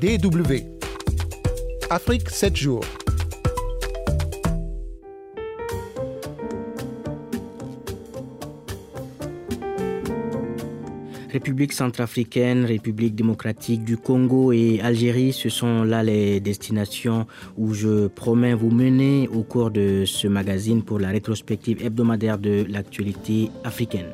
DW. Afrique 7 jours. République centrafricaine, République démocratique du Congo et Algérie, ce sont là les destinations où je promets vous mener au cours de ce magazine pour la rétrospective hebdomadaire de l'actualité africaine.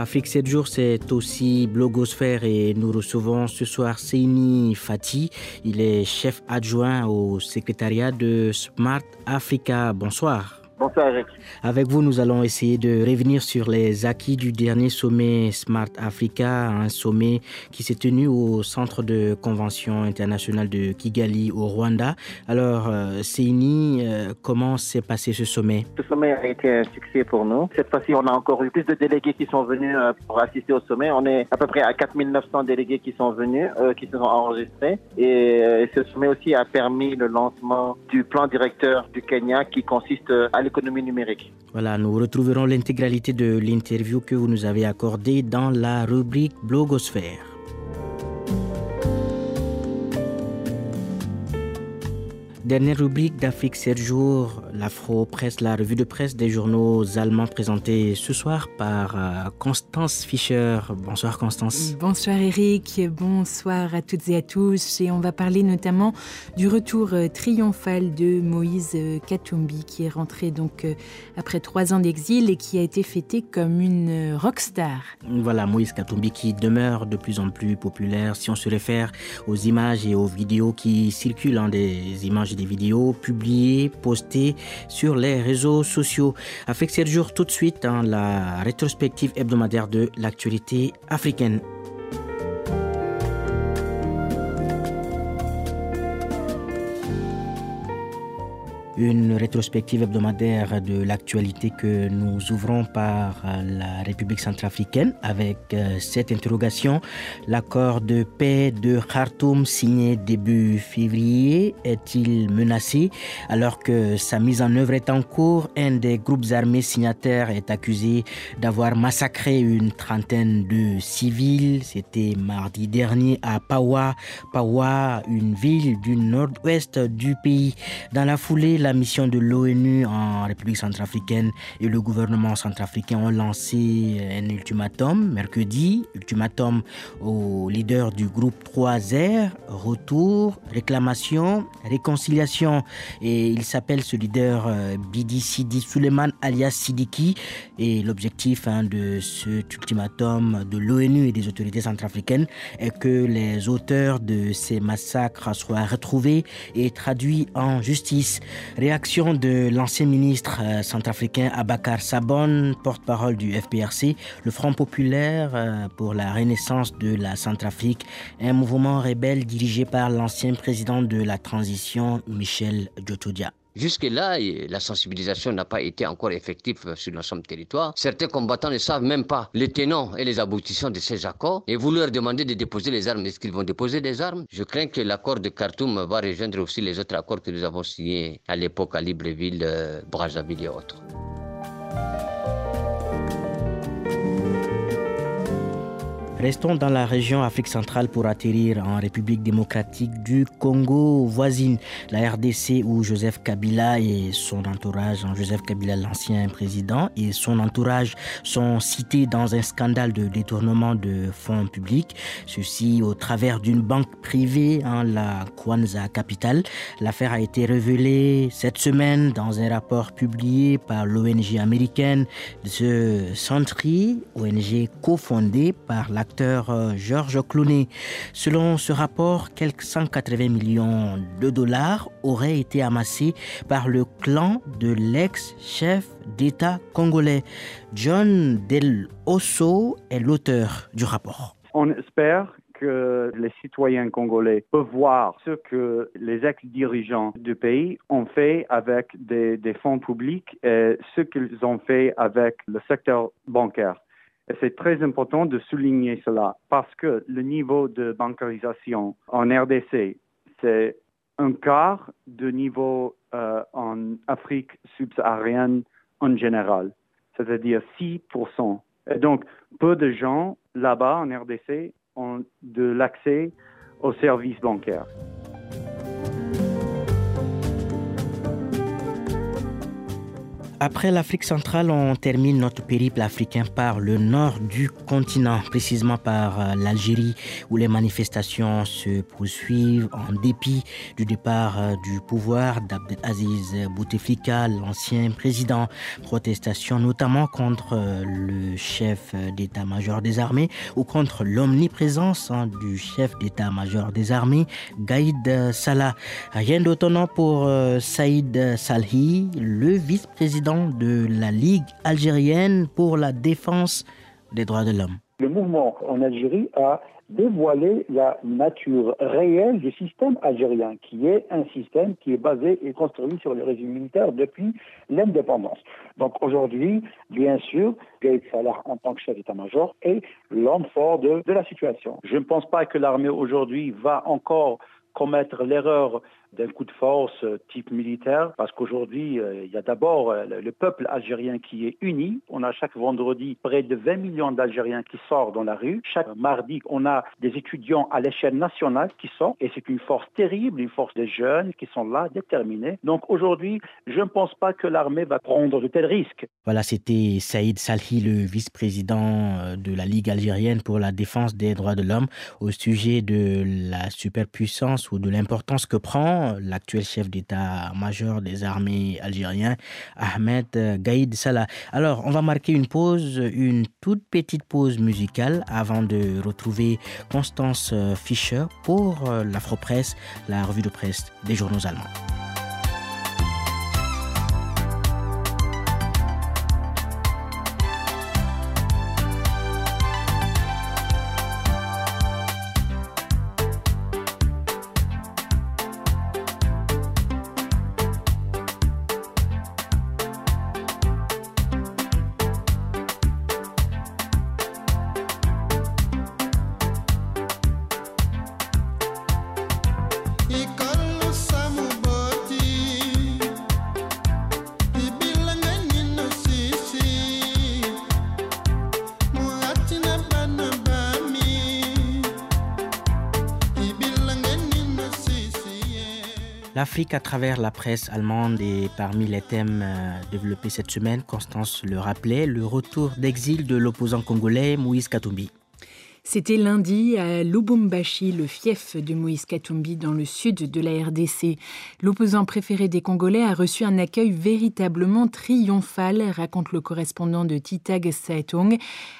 Afrique 7 jours, c'est aussi Blogosphère et nous recevons ce soir Seini Fati. Il est chef adjoint au secrétariat de Smart Africa. Bonsoir. Bonsoir Eric. Avec vous, nous allons essayer de revenir sur les acquis du dernier sommet Smart Africa, un sommet qui s'est tenu au centre de convention internationale de Kigali au Rwanda. Alors, euh, Seini, euh, comment s'est passé ce sommet? Ce sommet a été un succès pour nous. Cette fois-ci, on a encore eu plus de délégués qui sont venus euh, pour assister au sommet. On est à peu près à 4900 délégués qui sont venus, euh, qui se sont enregistrés. Et ce sommet aussi a permis le lancement du plan directeur du Kenya qui consiste à Voilà, nous retrouverons l'intégralité de l'interview que vous nous avez accordée dans la rubrique Blogosphère. Dernière rubrique d'Afrique 7 jours, l'Afro-Presse, la revue de presse des journaux allemands présentée ce soir par euh, Constance Fischer. Bonsoir Constance. Bonsoir Eric, bonsoir à toutes et à tous. Et on va parler notamment du retour euh, triomphal de Moïse euh, Katumbi qui est rentré donc après trois ans d'exil et qui a été fêté comme une rockstar. Voilà, Moïse Katumbi qui demeure de plus en plus populaire si on se réfère aux images et aux vidéos qui circulent, hein, des images des vidéos publiées, postées sur les réseaux sociaux. Avec 7 jours tout de suite dans la rétrospective hebdomadaire de l'actualité africaine. Une rétrospective hebdomadaire de l'actualité que nous ouvrons par la République centrafricaine avec euh, cette interrogation. L'accord de paix de Khartoum signé début février est-il menacé alors que sa mise en œuvre est en cours? Un des groupes armés signataires est accusé d'avoir massacré une trentaine de civils. C'était mardi dernier à Pawa, Pawa, une ville du nord-ouest du pays. Dans la foulée, la mission de l'ONU en République centrafricaine et le gouvernement centrafricain ont lancé un ultimatum mercredi, ultimatum aux leaders du groupe 3R, retour, réclamation, réconciliation. Et il s'appelle ce leader euh, Bidi Sidi Suleiman alias Sidiki. Et l'objectif hein, de cet ultimatum de l'ONU et des autorités centrafricaines est que les auteurs de ces massacres soient retrouvés et traduits en justice. Réaction de l'ancien ministre euh, centrafricain Abakar Sabon, porte-parole du FPRC, le Front populaire euh, pour la renaissance de la Centrafrique, un mouvement rebelle dirigé par l'ancien président de la transition Michel Djotodia. Jusque-là, la sensibilisation n'a pas été encore effective sur l'ensemble du territoire. Certains combattants ne savent même pas les tenants et les aboutissants de ces accords. Et vous leur demandez de déposer les armes. Est-ce qu'ils vont déposer des armes? Je crains que l'accord de Khartoum va rejoindre aussi les autres accords que nous avons signés à l'époque à Libreville, euh, Brazzaville et autres. Restons dans la région Afrique centrale pour atterrir en République démocratique du Congo voisine, la RDC où Joseph Kabila et son entourage, Joseph Kabila l'ancien président et son entourage sont cités dans un scandale de détournement de fonds publics, ceci au travers d'une banque privée en la Kwanza Capital. L'affaire a été révélée cette semaine dans un rapport publié par l'ONG américaine The Sentry, ONG cofondée par la euh, Georges Clooney. Selon ce rapport, quelques 180 millions de dollars auraient été amassés par le clan de l'ex-chef d'État congolais. John Del Osso est l'auteur du rapport. On espère que les citoyens congolais peuvent voir ce que les ex-dirigeants du pays ont fait avec des fonds publics et ce qu'ils ont fait avec le secteur bancaire. C'est très important de souligner cela parce que le niveau de bancarisation en RDC, c'est un quart de niveau euh, en Afrique subsaharienne en général, c'est-à-dire 6%. Et donc, peu de gens là-bas en RDC ont de l'accès aux services bancaires. Après l'Afrique centrale, on termine notre périple africain par le nord du continent, précisément par euh, l'Algérie, où les manifestations se poursuivent en dépit du départ euh, du pouvoir d'Abdelaziz Bouteflika, l'ancien président. Protestations notamment contre euh, le chef d'état-major des armées ou contre l'omniprésence hein, du chef d'état-major des armées, Gaïd Salah. Rien d'étonnant pour Saïd Salhi, le vice-président de la Ligue algérienne pour la défense des droits de l'homme. Le mouvement en Algérie a dévoilé la nature réelle du système algérien, qui est un système qui est basé et construit sur le régime militaire depuis l'indépendance. Donc aujourd'hui, bien sûr, Gaïd Salah en tant que chef d'état-major est l'homme fort de, de la situation. Je ne pense pas que l'armée aujourd'hui va encore commettre l'erreur d'un coup de force euh, type militaire, parce qu'aujourd'hui, euh, il y a d'abord euh, le peuple algérien qui est uni. On a chaque vendredi près de 20 millions d'Algériens qui sortent dans la rue. Chaque mardi, on a des étudiants à l'échelle nationale qui sortent, et c'est une force terrible, une force des jeunes qui sont là, déterminés. Donc aujourd'hui, je ne pense pas que l'armée va prendre de tels risques. Voilà, c'était Saïd Salhi, le vice-président de la Ligue algérienne pour la défense des droits de l'homme, au sujet de la superpuissance ou de l'importance que prend l'actuel chef d'état-major des armées algériens, Ahmed Gaïd Salah. Alors, on va marquer une pause, une toute petite pause musicale avant de retrouver Constance Fischer pour l'Afropresse, la revue de presse des journaux allemands. L'Afrique à travers la presse allemande est parmi les thèmes euh, développés cette semaine. Constance le rappelait, le retour d'exil de l'opposant congolais Moïse Katumbi. C'était lundi à Lubumbashi, le fief de Moïse Katumbi dans le sud de la RDC. L'opposant préféré des Congolais a reçu un accueil véritablement triomphal, raconte le correspondant de Titag Saetong.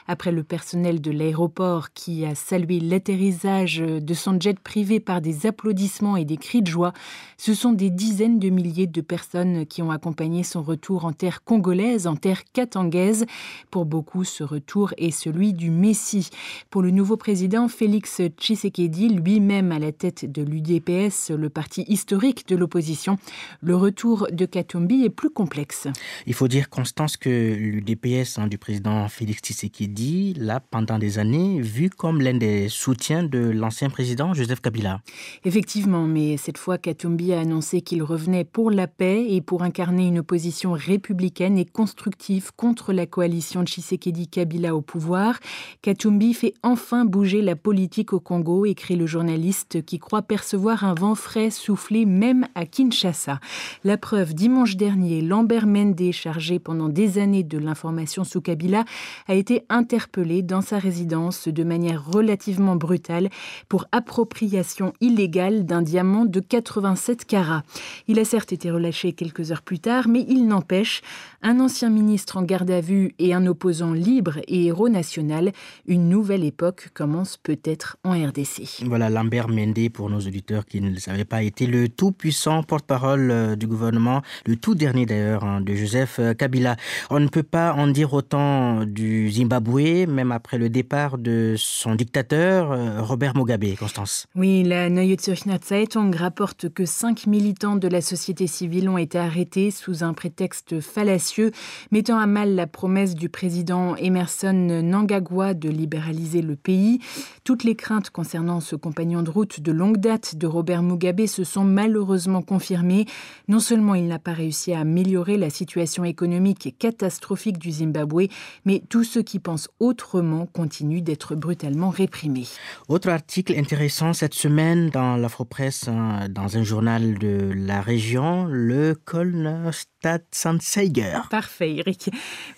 Après le personnel de l'aéroport qui a salué l'atterrissage de son jet privé par des applaudissements et des cris de joie, ce sont des dizaines de milliers de personnes qui ont accompagné son retour en terre congolaise, en terre katangaise. Pour beaucoup, ce retour est celui du Messie. Pour le nouveau président Félix Tshisekedi, lui-même à la tête de l'UDPS, le parti historique de l'opposition, le retour de Katumbi est plus complexe. Il faut dire, Constance, que l'UDPS hein, du président Félix Tshisekedi l'a pendant des années vu comme l'un des soutiens de l'ancien président Joseph Kabila. Effectivement, mais cette fois, Katumbi a annoncé qu'il revenait pour la paix et pour incarner une opposition républicaine et constructive contre la coalition Tshisekedi-Kabila au pouvoir. Katumbi fait enfin enfin bouger la politique au Congo, écrit le journaliste qui croit percevoir un vent frais souffler même à Kinshasa. La preuve, dimanche dernier, Lambert Mende, chargé pendant des années de l'information sous Kabila, a été interpellé dans sa résidence de manière relativement brutale pour appropriation illégale d'un diamant de 87 carats. Il a certes été relâché quelques heures plus tard, mais il n'empêche un ancien ministre en garde à vue et un opposant libre et héros national, une nouvelle époque commence peut-être en RDC. Voilà, Lambert Mende, pour nos auditeurs qui ne le savaient pas, était le tout-puissant porte-parole euh, du gouvernement, le tout dernier d'ailleurs, hein, de Joseph euh, Kabila. On ne peut pas en dire autant du Zimbabwe, même après le départ de son dictateur, euh, Robert Mugabe, Constance. Oui, la Neue Zürcher Zeitung rapporte que cinq militants de la société civile ont été arrêtés sous un prétexte fallacieux, mettant à mal la promesse du président Emerson Nangagwa de libéraliser le pays. Toutes les craintes concernant ce compagnon de route de longue date de Robert Mugabe se sont malheureusement confirmées. Non seulement il n'a pas réussi à améliorer la situation économique catastrophique du Zimbabwe, mais tous ceux qui pensent autrement continuent d'être brutalement réprimés. Autre article intéressant cette semaine dans l'Afropresse, hein, dans un journal de la région, le Kölner Stadtanzeiger. Parfait, Eric.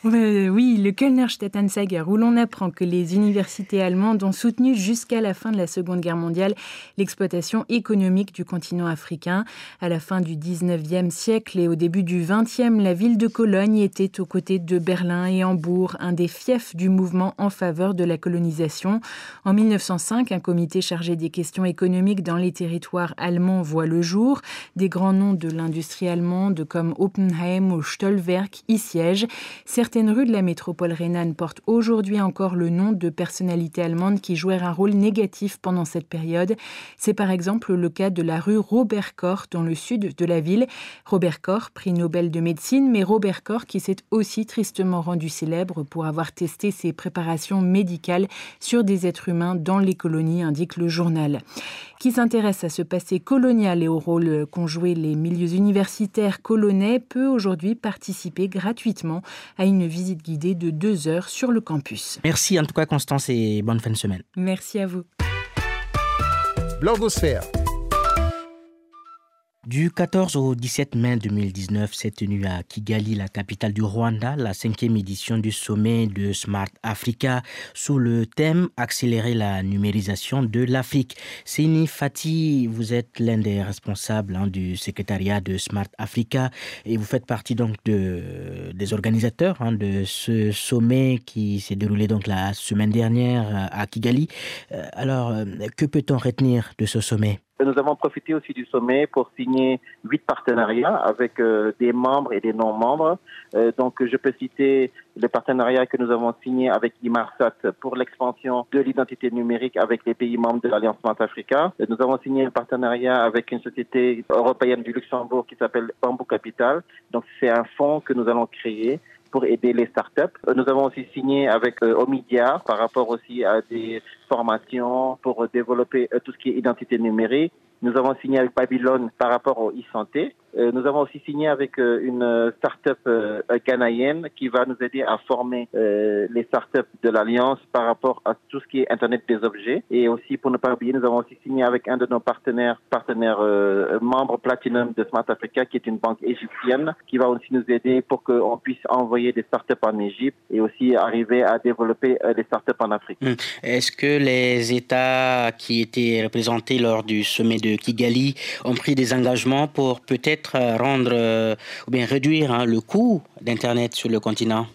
Euh, oui, le Kölner Stadtanzeiger, où l'on apprend que les universités allemandes ont soutenu jusqu'à la fin de la Seconde Guerre mondiale l'exploitation économique du continent africain. À la fin du 19e siècle et au début du 20e, la ville de Cologne était aux côtés de Berlin et Hambourg, un des fiefs du mouvement en faveur de la colonisation. En 1905, un comité chargé des questions économiques dans les territoires allemands voit le jour. Des grands noms de l'industrie allemande comme Oppenheim ou Stolwerk y siègent. Certaines rues de la métropole rhénane portent aujourd'hui encore le nom de personnalités qui jouèrent un rôle négatif pendant cette période. C'est par exemple le cas de la rue Robert Koch dans le sud de la ville. Robert Koch, prix Nobel de médecine, mais Robert Koch qui s'est aussi tristement rendu célèbre pour avoir testé ses préparations médicales sur des êtres humains dans les colonies, indique le journal. Qui s'intéresse à ce passé colonial et au rôle qu'ont joué les milieux universitaires colonnais peut aujourd'hui participer gratuitement à une visite guidée de deux heures sur le campus. Merci en tout cas Constance et bonne fin de semaine. Merci à vous. Blogosphère. Du 14 au 17 mai 2019 s'est tenue à Kigali, la capitale du Rwanda, la cinquième édition du sommet de Smart Africa sous le thème Accélérer la numérisation de l'Afrique. Sini Fati, vous êtes l'un des responsables hein, du secrétariat de Smart Africa et vous faites partie donc de, des organisateurs hein, de ce sommet qui s'est déroulé donc la semaine dernière à Kigali. Euh, alors, euh, que peut-on retenir de ce sommet? Nous avons profité aussi du sommet pour signer huit partenariats avec euh, des membres et des non-membres. Euh, donc, je peux citer le partenariat que nous avons signé avec Imarsat pour l'expansion de l'identité numérique avec les pays membres de l'Alliance Smart Africa. Nous avons signé un partenariat avec une société européenne du Luxembourg qui s'appelle Bamboo Capital. Donc, c'est un fonds que nous allons créer pour aider les startups. Nous avons aussi signé avec euh, Omidia par rapport aussi à des formations pour développer euh, tout ce qui est identité numérique. Nous avons signé avec Babylone par rapport au e-santé. Euh, nous avons aussi signé avec euh, une euh, start-up qui va nous aider à former les start-up de l'Alliance par rapport à tout ce qui est Internet des objets. Et aussi, pour ne pas oublier, nous avons aussi signé avec un de nos partenaires, partenaires membres Platinum de Smart Africa, qui est une banque égyptienne, qui va aussi nous aider pour qu'on puisse envoyer des start-up en Égypte et aussi arriver à développer des start-up en Afrique. Hum. Est-ce que les États qui étaient représentés lors du sommet de Kigali ont pris des engagements pour peut-être rendre euh, ou bien réduire hein, le coût d'Internet sur le continent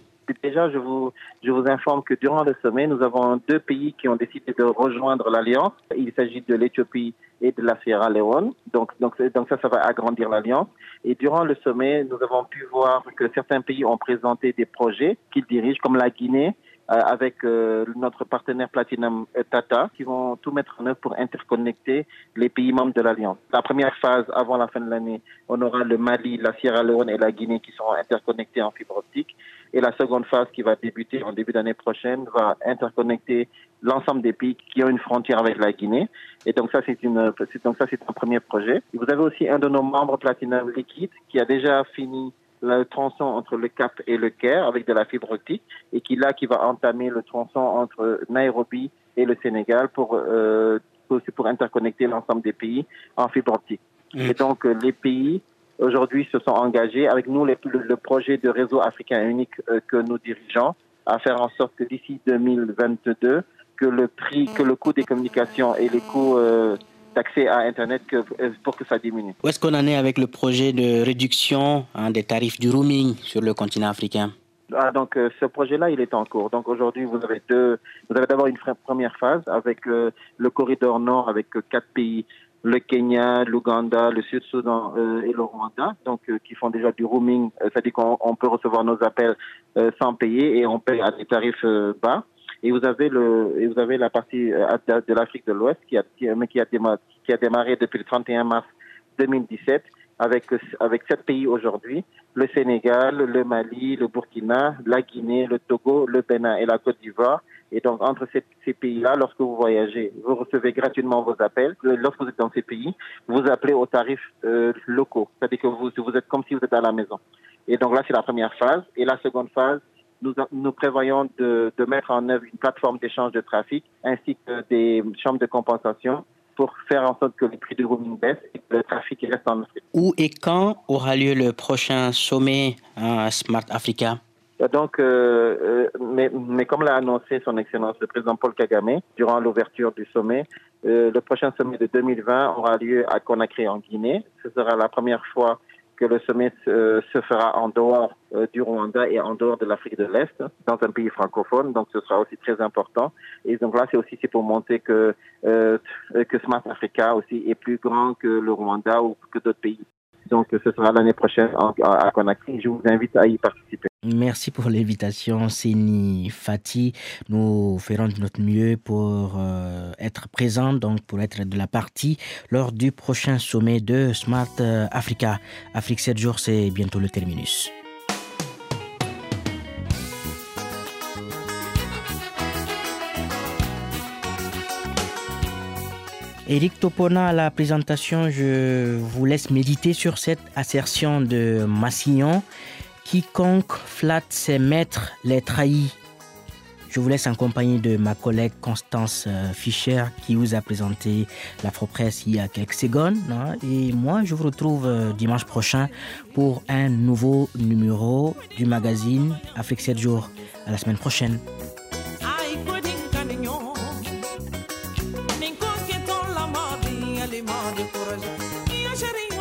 Déjà, je vous, je vous informe que durant le sommet, nous avons deux pays qui ont décidé de rejoindre l'Alliance. Il s'agit de l'Éthiopie et de la Sierra Leone. Donc, donc, donc ça, ça va agrandir l'Alliance. Et durant le sommet, nous avons pu voir que certains pays ont présenté des projets qu'ils dirigent, comme la Guinée, euh, avec euh, notre partenaire Platinum Tata, qui vont tout mettre en œuvre pour interconnecter les pays membres de l'Alliance. La première phase, avant la fin de l'année, on aura le Mali, la Sierra Leone et la Guinée qui seront interconnectés en fibre optique. Et la seconde phase qui va débuter en début d'année prochaine va interconnecter l'ensemble des pays qui ont une frontière avec la Guinée. Et donc ça, c'est une, donc ça, c'est un premier projet. vous avez aussi un de nos membres Platinum Liquide qui a déjà fini le tronçon entre le Cap et le Caire avec de la fibre optique et qui là qui va entamer le tronçon entre Nairobi et le Sénégal pour euh, aussi pour interconnecter l'ensemble des pays en fibre optique. Mm. Et donc les pays aujourd'hui se sont engagés avec nous le, le, projet de réseau africain unique euh, que nous dirigeons à faire en sorte que d'ici 2022 que le prix, que le coût des communications et les coûts euh, d'accès à Internet que, euh, pour que ça diminue. Où est-ce qu'on en est avec le projet de réduction hein, des tarifs du roaming sur le continent africain? Ah, donc euh, ce projet-là, il est en cours. Donc aujourd'hui, vous avez deux, vous avez d'abord une première phase avec euh, le corridor nord avec quatre pays, le Kenya, l'Ouganda, le Sud-Soudan et le Rwanda, donc qui font déjà du roaming, c'est-à-dire qu'on peut recevoir nos appels sans payer et on paye à des tarifs bas. Et vous avez le, et vous avez la partie euh, de l'Afrique de l'Ouest qui a, qui, a démarré, qui a démarré depuis le 31 mars 2017 avec, avec sept pays aujourd'hui, le Sénégal, le Mali, le Burkina, la Guinée, le Togo, le Bénin et la Côte d'Ivoire, Et donc, entre ces, ces pays-là, lorsque vous voyagez, vous recevez gratuitement vos appels. Lorsque vous êtes dans ces pays, vous appelez aux tarifs euh, locaux. C'est-à-dire que vous, vous êtes comme si vous êtes à la maison. Et donc là, c'est la première phase. Et la seconde phase, nous, nous prévoyons de, de mettre en œuvre une plateforme d'échange de trafic ainsi que des chambres de compensation pour faire en sorte que les prix du roaming baissent et que le trafic reste en Afrique. Où et quand aura lieu le prochain sommet euh, Smart Africa? Donc, euh, euh, mais, mais, comme l'a annoncé son Excellence le président Paul Kagame durant l'ouverture du sommet, euh, le prochain sommet de 2020 aura lieu à Conakry en Guinée. Ce sera la première fois que le sommet se, se fera en dehors euh, du Rwanda et en dehors de l'Afrique de l'Est, dans un pays francophone. Donc, ce sera aussi très important. Et donc là, c'est aussi pour montrer que euh, que Smart Africa aussi est plus grand que le Rwanda ou que d'autres pays. Donc, ce sera l'année prochaine à Conakry. Je vous invite à y participer. Merci pour l'invitation, Sini Fati. Nous ferons de notre mieux pour euh, être présents, donc pour être de la partie lors du prochain sommet de Smart Africa. Afrique 7 jours, c'est bientôt le terminus. Eric Topona à la présentation, je vous laisse méditer sur cette assertion de Massignon. Quiconque flatte ses maîtres les trahit. Je vous laisse en compagnie de ma collègue Constance Fischer qui vous a présenté l'Afro-Presse il y a quelques secondes. Et moi, je vous retrouve dimanche prochain pour un nouveau numéro du magazine Afrique 7 jours. À la semaine prochaine. móvel por hoje. E gerente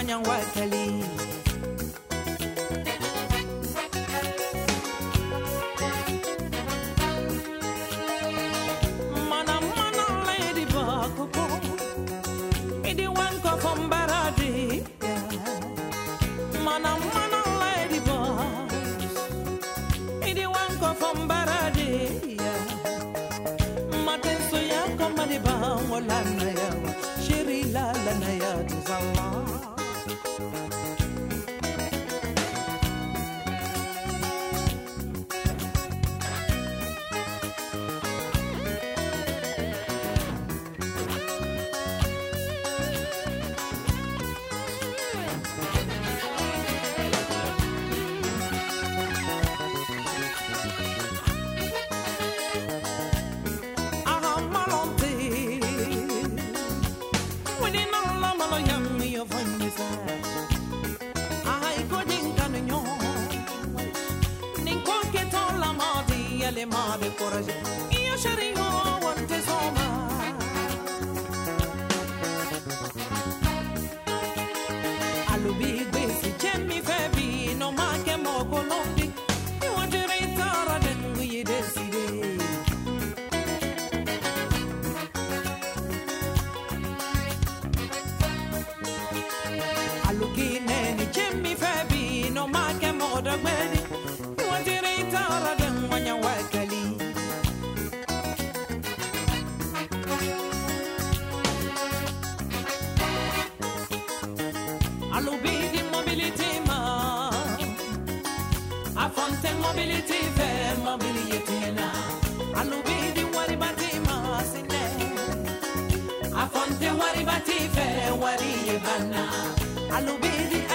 man yang wife lùkì nẹni jẹ́mi fẹ́ bí iná má kẹ́. Hello, baby.